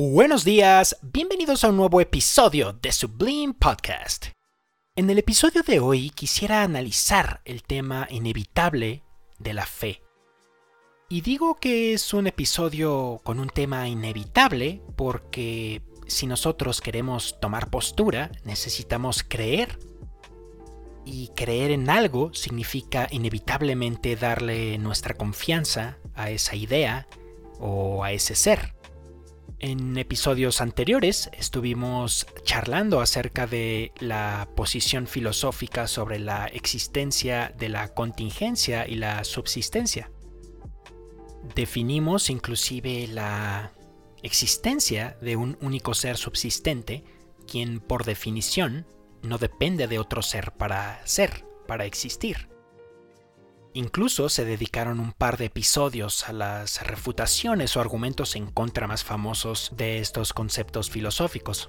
Buenos días, bienvenidos a un nuevo episodio de Sublime Podcast. En el episodio de hoy quisiera analizar el tema inevitable de la fe. Y digo que es un episodio con un tema inevitable porque si nosotros queremos tomar postura, necesitamos creer. Y creer en algo significa inevitablemente darle nuestra confianza a esa idea o a ese ser. En episodios anteriores estuvimos charlando acerca de la posición filosófica sobre la existencia de la contingencia y la subsistencia. Definimos inclusive la existencia de un único ser subsistente, quien por definición no depende de otro ser para ser, para existir. Incluso se dedicaron un par de episodios a las refutaciones o argumentos en contra más famosos de estos conceptos filosóficos.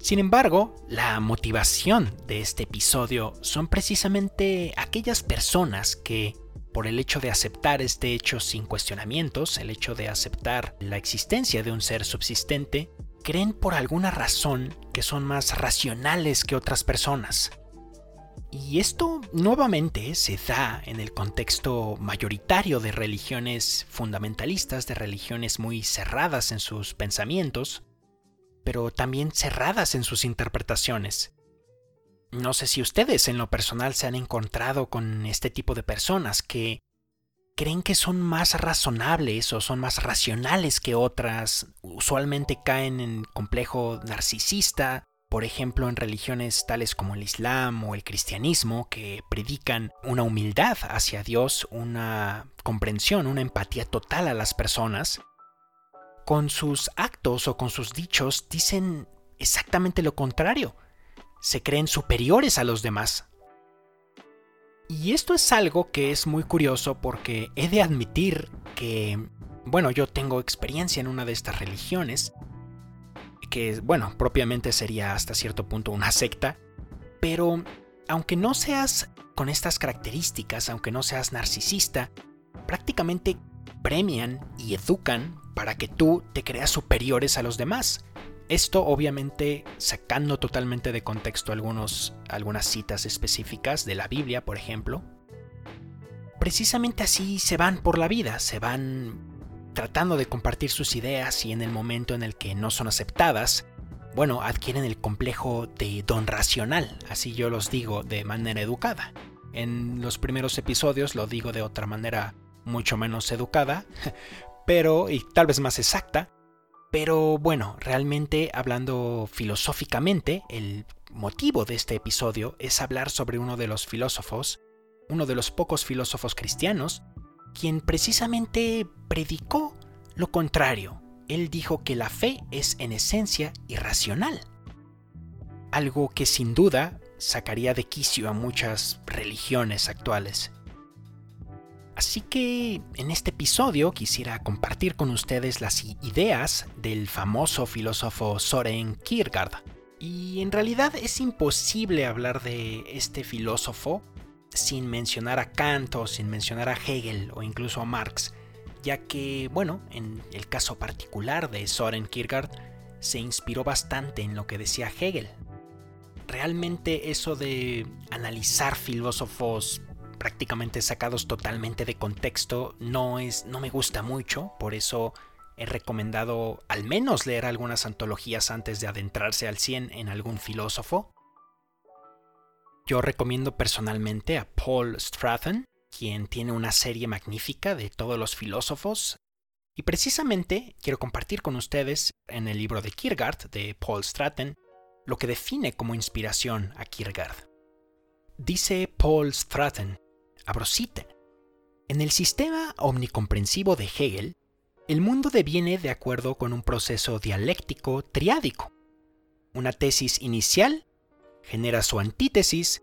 Sin embargo, la motivación de este episodio son precisamente aquellas personas que, por el hecho de aceptar este hecho sin cuestionamientos, el hecho de aceptar la existencia de un ser subsistente, creen por alguna razón que son más racionales que otras personas, y esto nuevamente se da en el contexto mayoritario de religiones fundamentalistas, de religiones muy cerradas en sus pensamientos, pero también cerradas en sus interpretaciones. No sé si ustedes en lo personal se han encontrado con este tipo de personas que creen que son más razonables o son más racionales que otras, usualmente caen en complejo narcisista, por ejemplo, en religiones tales como el Islam o el cristianismo, que predican una humildad hacia Dios, una comprensión, una empatía total a las personas, con sus actos o con sus dichos dicen exactamente lo contrario. Se creen superiores a los demás. Y esto es algo que es muy curioso porque he de admitir que, bueno, yo tengo experiencia en una de estas religiones que, bueno, propiamente sería hasta cierto punto una secta, pero aunque no seas con estas características, aunque no seas narcisista, prácticamente premian y educan para que tú te creas superiores a los demás. Esto obviamente sacando totalmente de contexto algunos, algunas citas específicas de la Biblia, por ejemplo. Precisamente así se van por la vida, se van tratando de compartir sus ideas y en el momento en el que no son aceptadas, bueno, adquieren el complejo de don racional, así yo los digo de manera educada. En los primeros episodios lo digo de otra manera mucho menos educada, pero y tal vez más exacta, pero bueno, realmente hablando filosóficamente, el motivo de este episodio es hablar sobre uno de los filósofos, uno de los pocos filósofos cristianos quien precisamente predicó lo contrario. Él dijo que la fe es en esencia irracional. Algo que sin duda sacaría de quicio a muchas religiones actuales. Así que en este episodio quisiera compartir con ustedes las ideas del famoso filósofo Soren Kierkegaard. Y en realidad es imposible hablar de este filósofo sin mencionar a Kant o sin mencionar a Hegel o incluso a Marx, ya que, bueno, en el caso particular de Soren Kierkegaard, se inspiró bastante en lo que decía Hegel. Realmente eso de analizar filósofos prácticamente sacados totalmente de contexto no es no me gusta mucho, por eso he recomendado al menos leer algunas antologías antes de adentrarse al 100 en algún filósofo. Yo recomiendo personalmente a Paul Stratton, quien tiene una serie magnífica de todos los filósofos. Y precisamente quiero compartir con ustedes en el libro de Kierkegaard de Paul Stratton lo que define como inspiración a Kierkegaard. Dice Paul Stratton, abrocite, en el sistema omnicomprensivo de Hegel, el mundo deviene de acuerdo con un proceso dialéctico triádico. Una tesis inicial genera su antítesis,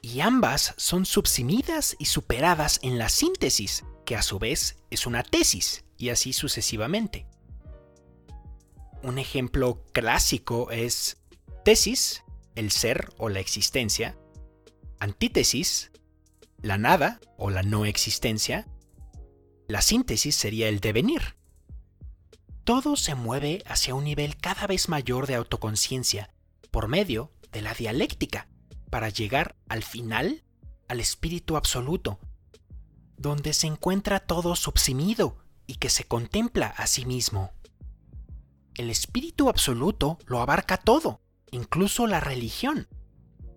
y ambas son subsumidas y superadas en la síntesis, que a su vez es una tesis, y así sucesivamente. Un ejemplo clásico es tesis, el ser o la existencia, antítesis, la nada o la no existencia, la síntesis sería el devenir. todo se mueve hacia un nivel cada vez mayor de autoconciencia por medio de la dialéctica para llegar al final al espíritu absoluto, donde se encuentra todo subsimido y que se contempla a sí mismo. El espíritu absoluto lo abarca todo, incluso la religión,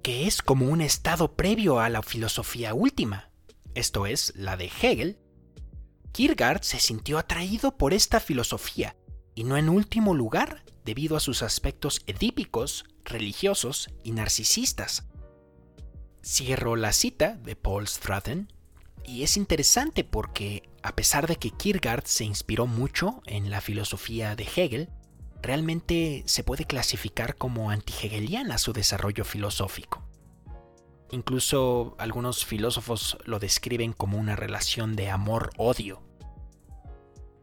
que es como un estado previo a la filosofía última, esto es, la de Hegel. Kierkegaard se sintió atraído por esta filosofía, y no en último lugar debido a sus aspectos edípicos, religiosos y narcisistas. Cierro la cita de Paul Stratton, y es interesante porque, a pesar de que Kierkegaard se inspiró mucho en la filosofía de Hegel, realmente se puede clasificar como anti-hegeliana su desarrollo filosófico. Incluso algunos filósofos lo describen como una relación de amor-odio.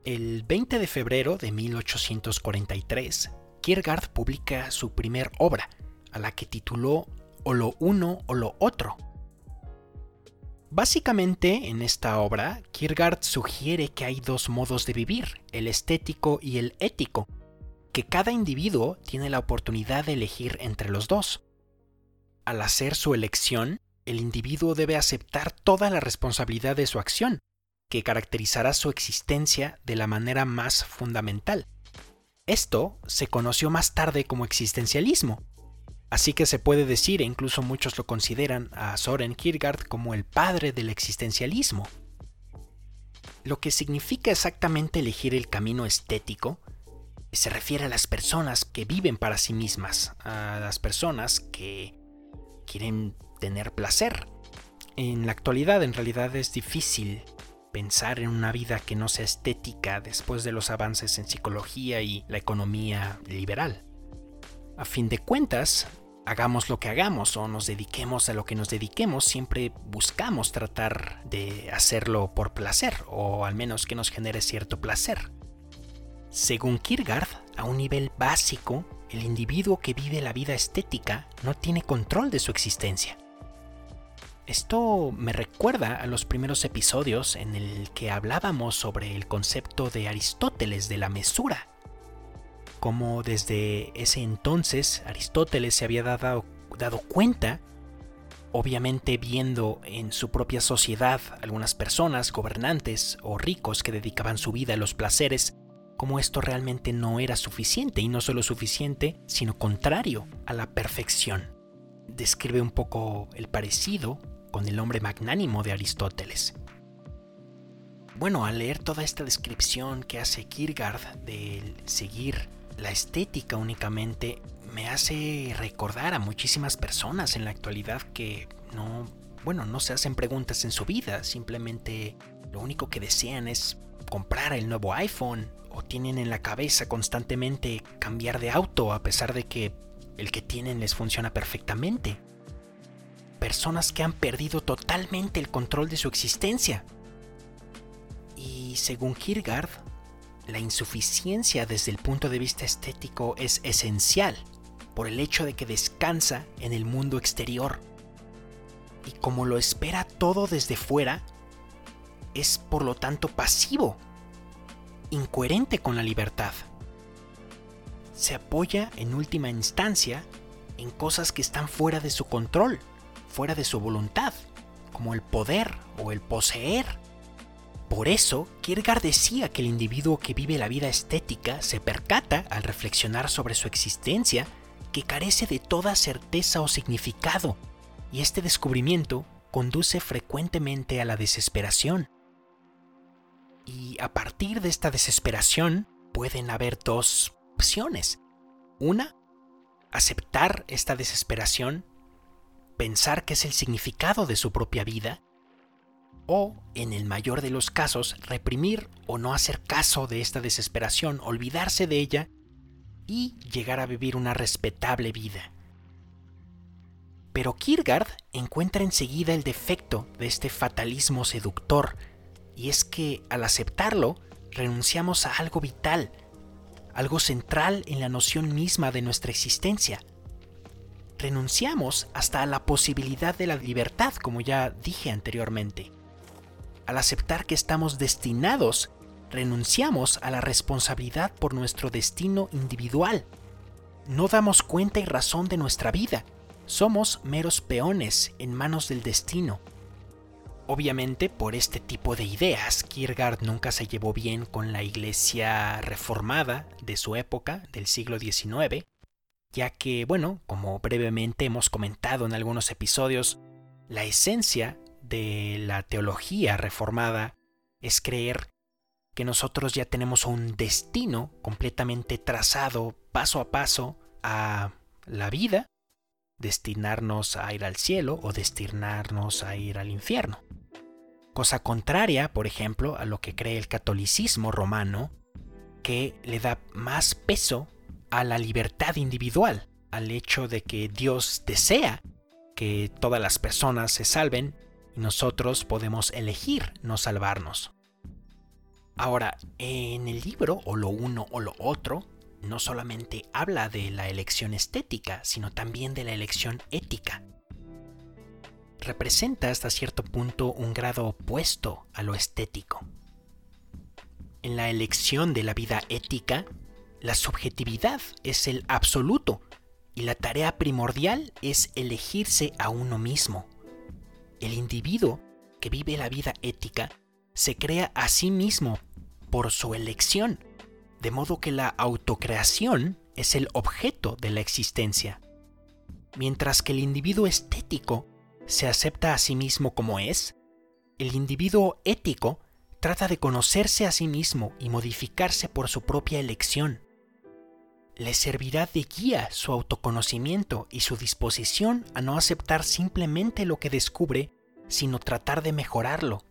El 20 de febrero de 1843, Kierkegaard publica su primer obra, a la que tituló O lo uno o lo otro. Básicamente, en esta obra, Kierkegaard sugiere que hay dos modos de vivir, el estético y el ético, que cada individuo tiene la oportunidad de elegir entre los dos. Al hacer su elección, el individuo debe aceptar toda la responsabilidad de su acción, que caracterizará su existencia de la manera más fundamental. Esto se conoció más tarde como existencialismo, así que se puede decir, e incluso muchos lo consideran a Soren Kierkegaard como el padre del existencialismo. Lo que significa exactamente elegir el camino estético se refiere a las personas que viven para sí mismas, a las personas que quieren tener placer. En la actualidad en realidad es difícil pensar en una vida que no sea estética después de los avances en psicología y la economía liberal. A fin de cuentas, hagamos lo que hagamos o nos dediquemos a lo que nos dediquemos, siempre buscamos tratar de hacerlo por placer o al menos que nos genere cierto placer. Según Kierkegaard, a un nivel básico, el individuo que vive la vida estética no tiene control de su existencia. Esto me recuerda a los primeros episodios en el que hablábamos sobre el concepto de Aristóteles de la mesura. Como desde ese entonces Aristóteles se había dado, dado cuenta, obviamente viendo en su propia sociedad algunas personas, gobernantes o ricos que dedicaban su vida a los placeres, como esto realmente no era suficiente, y no solo suficiente, sino contrario a la perfección. Describe un poco el parecido con el hombre magnánimo de Aristóteles. Bueno, al leer toda esta descripción que hace Kierkegaard de seguir la estética únicamente, me hace recordar a muchísimas personas en la actualidad que no, bueno, no se hacen preguntas en su vida, simplemente lo único que desean es comprar el nuevo iPhone o tienen en la cabeza constantemente cambiar de auto a pesar de que el que tienen les funciona perfectamente. Personas que han perdido totalmente el control de su existencia. Y según Kierkegaard, la insuficiencia desde el punto de vista estético es esencial por el hecho de que descansa en el mundo exterior. Y como lo espera todo desde fuera, es por lo tanto pasivo incoherente con la libertad. Se apoya en última instancia en cosas que están fuera de su control, fuera de su voluntad, como el poder o el poseer. Por eso, Kierkegaard decía que el individuo que vive la vida estética se percata al reflexionar sobre su existencia que carece de toda certeza o significado, y este descubrimiento conduce frecuentemente a la desesperación. Y a partir de esta desesperación pueden haber dos opciones. Una, aceptar esta desesperación, pensar que es el significado de su propia vida, o, en el mayor de los casos, reprimir o no hacer caso de esta desesperación, olvidarse de ella y llegar a vivir una respetable vida. Pero Kierkegaard encuentra enseguida el defecto de este fatalismo seductor y es que al aceptarlo, renunciamos a algo vital, algo central en la noción misma de nuestra existencia. Renunciamos hasta a la posibilidad de la libertad, como ya dije anteriormente. Al aceptar que estamos destinados renunciamos a la responsabilidad por nuestro destino individual. No damos cuenta y razón de nuestra vida. Somos meros peones en manos del destino. Obviamente, por este tipo de ideas, Kierkegaard nunca se llevó bien con la iglesia reformada de su época, del siglo XIX, ya que, bueno, como brevemente hemos comentado en algunos episodios, la esencia de la teología reformada es creer que nosotros ya tenemos un destino completamente trazado paso a paso a la vida, destinarnos a ir al cielo o destinarnos a ir al infierno. Cosa contraria, por ejemplo, a lo que cree el catolicismo romano, que le da más peso a la libertad individual, al hecho de que Dios desea que todas las personas se salven y nosotros podemos elegir no salvarnos. Ahora, en el libro o lo uno o lo otro, no solamente habla de la elección estética, sino también de la elección ética. Representa hasta cierto punto un grado opuesto a lo estético. En la elección de la vida ética, la subjetividad es el absoluto y la tarea primordial es elegirse a uno mismo. El individuo que vive la vida ética se crea a sí mismo por su elección, de modo que la autocreación es el objeto de la existencia, mientras que el individuo estético se acepta a sí mismo como es, el individuo ético trata de conocerse a sí mismo y modificarse por su propia elección. Le servirá de guía su autoconocimiento y su disposición a no aceptar simplemente lo que descubre, sino tratar de mejorarlo.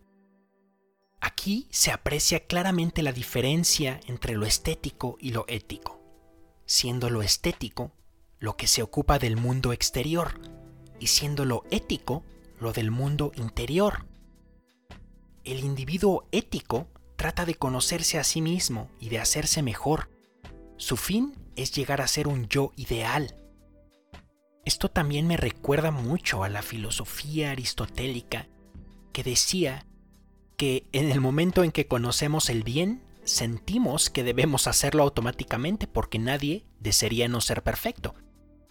Aquí se aprecia claramente la diferencia entre lo estético y lo ético, siendo lo estético lo que se ocupa del mundo exterior y siendo lo ético lo del mundo interior. El individuo ético trata de conocerse a sí mismo y de hacerse mejor. Su fin es llegar a ser un yo ideal. Esto también me recuerda mucho a la filosofía aristotélica que decía que en el momento en que conocemos el bien, sentimos que debemos hacerlo automáticamente porque nadie desearía no ser perfecto.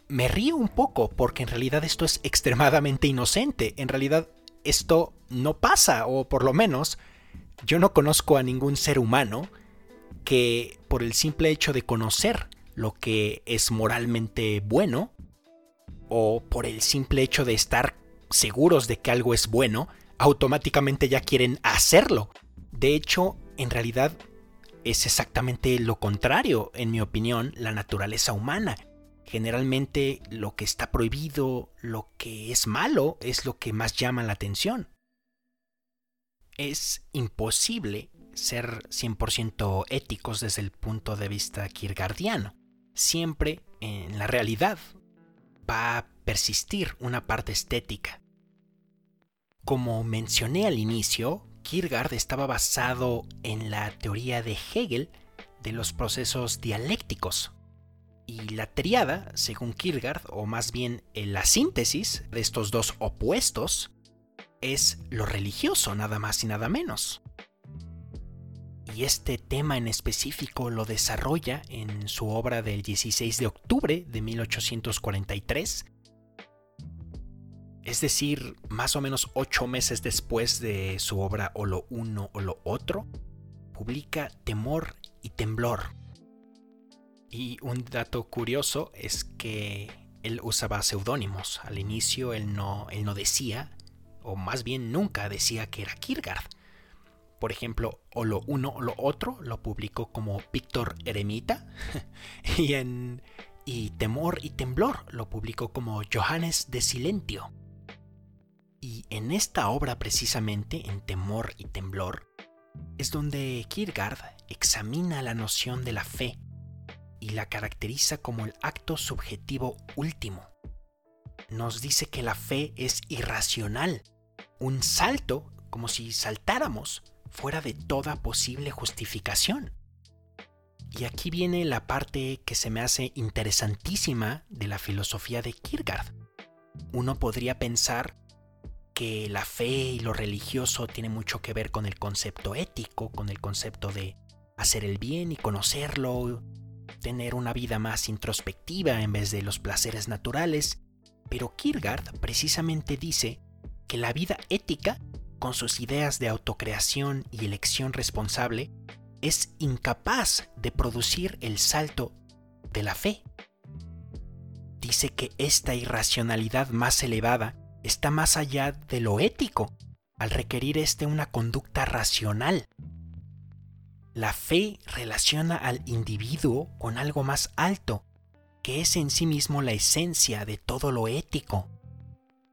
Me río un poco porque en realidad esto es extremadamente inocente. En realidad esto no pasa, o por lo menos yo no conozco a ningún ser humano que por el simple hecho de conocer lo que es moralmente bueno, o por el simple hecho de estar seguros de que algo es bueno, automáticamente ya quieren hacerlo. De hecho, en realidad es exactamente lo contrario, en mi opinión, la naturaleza humana. Generalmente lo que está prohibido, lo que es malo, es lo que más llama la atención. Es imposible ser 100% éticos desde el punto de vista kierkegaardiano. Siempre en la realidad va a persistir una parte estética. Como mencioné al inicio, Kierkegaard estaba basado en la teoría de Hegel de los procesos dialécticos. Y la triada, según Kierkegaard, o más bien eh, la síntesis de estos dos opuestos, es lo religioso, nada más y nada menos. Y este tema en específico lo desarrolla en su obra del 16 de octubre de 1843, es decir, más o menos ocho meses después de su obra O lo uno o lo otro, publica Temor y Temblor. Y un dato curioso es que él usaba seudónimos. Al inicio él no, él no decía, o más bien nunca decía que era Kierkegaard. Por ejemplo, o lo uno o lo otro lo publicó como Víctor Eremita y en y Temor y Temblor lo publicó como Johannes de Silentio. Y en esta obra precisamente, en Temor y Temblor, es donde Kierkegaard examina la noción de la fe y la caracteriza como el acto subjetivo último. Nos dice que la fe es irracional, un salto como si saltáramos fuera de toda posible justificación. Y aquí viene la parte que se me hace interesantísima de la filosofía de Kierkegaard. Uno podría pensar que la fe y lo religioso tiene mucho que ver con el concepto ético, con el concepto de hacer el bien y conocerlo, tener una vida más introspectiva en vez de los placeres naturales, pero Kierkegaard precisamente dice que la vida ética, con sus ideas de autocreación y elección responsable, es incapaz de producir el salto de la fe. Dice que esta irracionalidad más elevada está más allá de lo ético, al requerir este una conducta racional. La fe relaciona al individuo con algo más alto, que es en sí mismo la esencia de todo lo ético.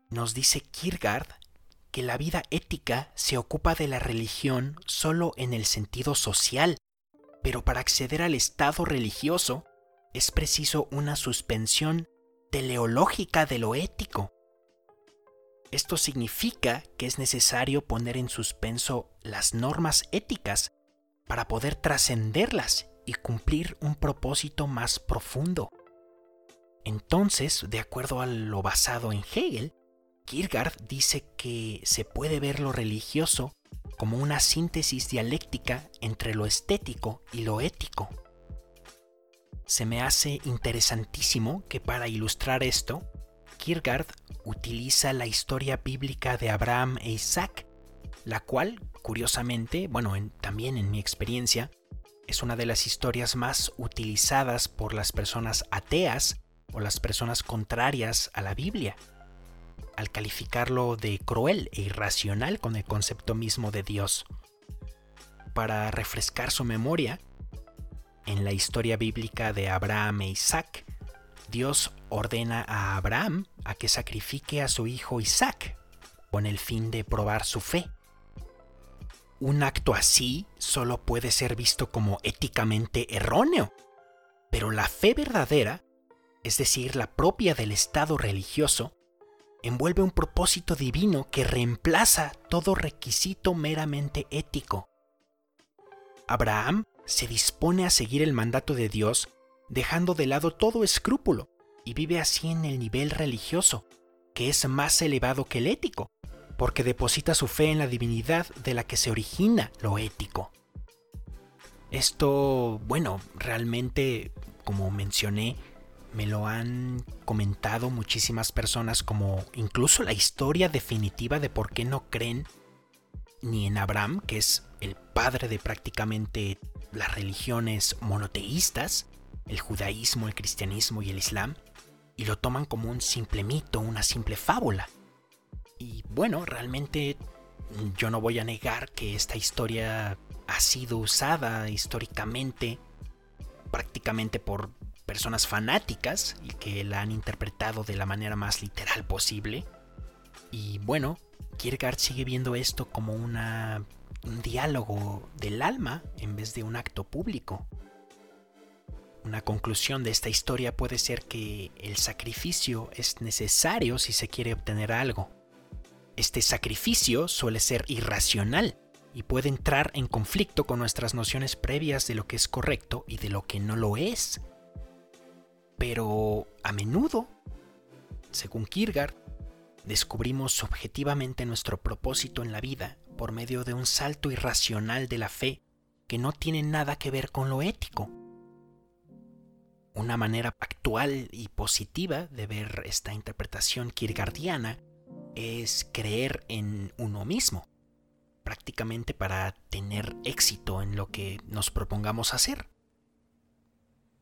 Nos dice Kierkegaard que la vida ética se ocupa de la religión solo en el sentido social, pero para acceder al estado religioso es preciso una suspensión teleológica de lo ético. Esto significa que es necesario poner en suspenso las normas éticas para poder trascenderlas y cumplir un propósito más profundo. Entonces, de acuerdo a lo basado en Hegel, Kierkegaard dice que se puede ver lo religioso como una síntesis dialéctica entre lo estético y lo ético. Se me hace interesantísimo que para ilustrar esto, Kierkegaard utiliza la historia bíblica de Abraham e Isaac, la cual, curiosamente, bueno, también en mi experiencia, es una de las historias más utilizadas por las personas ateas o las personas contrarias a la Biblia, al calificarlo de cruel e irracional con el concepto mismo de Dios. Para refrescar su memoria, en la historia bíblica de Abraham e Isaac, Dios ordena a Abraham a que sacrifique a su hijo Isaac con el fin de probar su fe. Un acto así solo puede ser visto como éticamente erróneo, pero la fe verdadera, es decir, la propia del Estado religioso, envuelve un propósito divino que reemplaza todo requisito meramente ético. Abraham se dispone a seguir el mandato de Dios dejando de lado todo escrúpulo y vive así en el nivel religioso, que es más elevado que el ético, porque deposita su fe en la divinidad de la que se origina lo ético. Esto, bueno, realmente, como mencioné, me lo han comentado muchísimas personas como incluso la historia definitiva de por qué no creen ni en Abraham, que es el padre de prácticamente las religiones monoteístas, el judaísmo, el cristianismo y el islam, y lo toman como un simple mito, una simple fábula. Y bueno, realmente yo no voy a negar que esta historia ha sido usada históricamente prácticamente por personas fanáticas y que la han interpretado de la manera más literal posible. Y bueno, Kierkegaard sigue viendo esto como una, un diálogo del alma en vez de un acto público. Una conclusión de esta historia puede ser que el sacrificio es necesario si se quiere obtener algo. Este sacrificio suele ser irracional y puede entrar en conflicto con nuestras nociones previas de lo que es correcto y de lo que no lo es. Pero a menudo, según Kierkegaard, descubrimos objetivamente nuestro propósito en la vida por medio de un salto irracional de la fe que no tiene nada que ver con lo ético una manera actual y positiva de ver esta interpretación kierkegaardiana es creer en uno mismo, prácticamente para tener éxito en lo que nos propongamos hacer.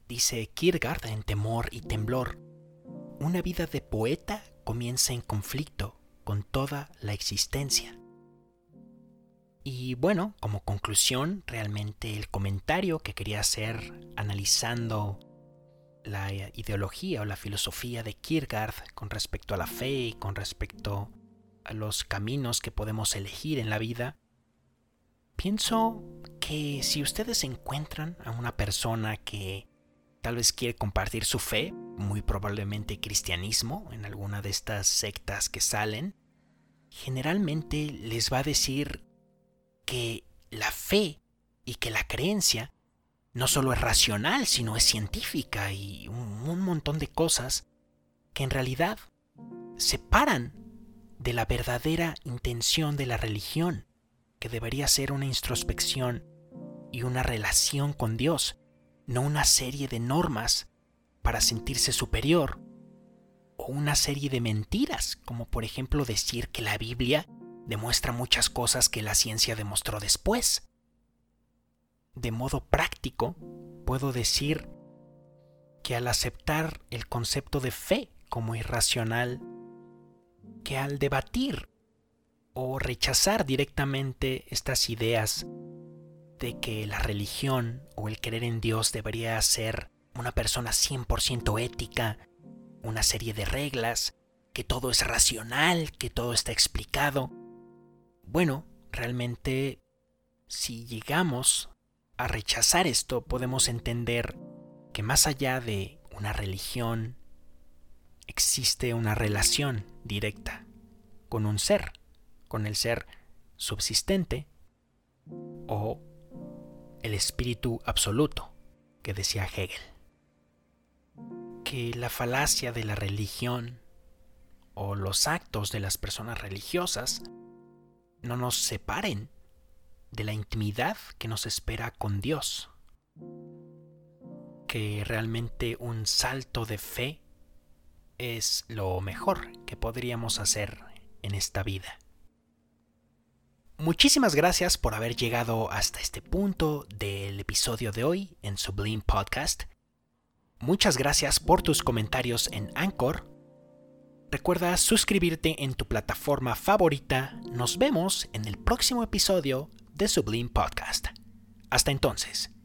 Dice Kierkegaard en Temor y Temblor, una vida de poeta comienza en conflicto con toda la existencia. Y bueno, como conclusión, realmente el comentario que quería hacer analizando la ideología o la filosofía de Kierkegaard con respecto a la fe y con respecto a los caminos que podemos elegir en la vida, pienso que si ustedes encuentran a una persona que tal vez quiere compartir su fe, muy probablemente cristianismo, en alguna de estas sectas que salen, generalmente les va a decir que la fe y que la creencia no solo es racional, sino es científica y un, montón de cosas que en realidad separan de la verdadera intención de la religión, que debería ser una introspección y una relación con Dios, no una serie de normas para sentirse superior o una serie de mentiras, como por ejemplo decir que la Biblia demuestra muchas cosas que la ciencia demostró después. De modo práctico, puedo decir que al aceptar el concepto de fe como irracional, que al debatir o rechazar directamente estas ideas de que la religión o el creer en Dios debería ser una persona 100% ética, una serie de reglas, que todo es racional, que todo está explicado. Bueno, realmente si llegamos a rechazar esto, podemos entender que más allá de una religión, existe una relación directa con un ser, con el ser subsistente o el espíritu absoluto que decía Hegel. Que la falacia de la religión o los actos de las personas religiosas no nos separen de la intimidad que nos espera con Dios. Que realmente un salto de fe es lo mejor que podríamos hacer en esta vida. Muchísimas gracias por haber llegado hasta este punto del episodio de hoy en Sublime Podcast. Muchas gracias por tus comentarios en Anchor. Recuerda suscribirte en tu plataforma favorita. Nos vemos en el próximo episodio de Sublime Podcast. Hasta entonces.